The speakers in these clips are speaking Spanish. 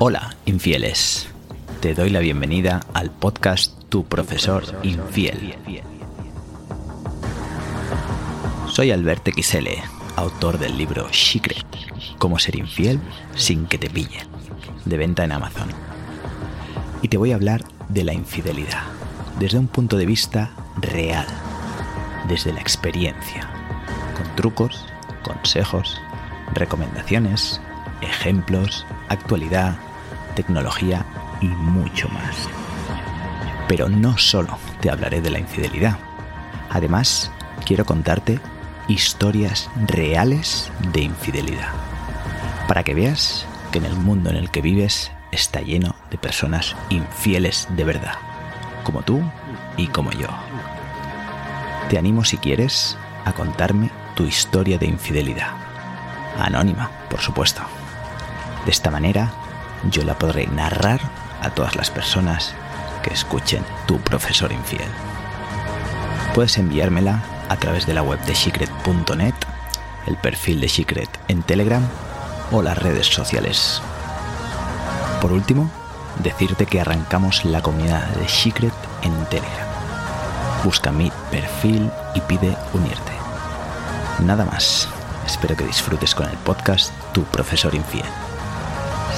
Hola, infieles. Te doy la bienvenida al podcast Tu Profesor Infiel. Soy Albert XL, autor del libro Secret, Cómo ser infiel sin que te pillen, de venta en Amazon. Y te voy a hablar de la infidelidad, desde un punto de vista real, desde la experiencia, con trucos, consejos, recomendaciones, ejemplos, actualidad, tecnología y mucho más. Pero no solo te hablaré de la infidelidad. Además, quiero contarte historias reales de infidelidad. Para que veas que en el mundo en el que vives está lleno de personas infieles de verdad, como tú y como yo. Te animo si quieres a contarme tu historia de infidelidad. Anónima, por supuesto. De esta manera, yo la podré narrar a todas las personas que escuchen tu profesor infiel. Puedes enviármela a través de la web de secret.net, el perfil de Secret en Telegram o las redes sociales. Por último, decirte que arrancamos la comunidad de Secret en Telegram. Busca mi perfil y pide unirte. Nada más. Espero que disfrutes con el podcast Tu Profesor Infiel.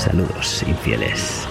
Saludos, infieles.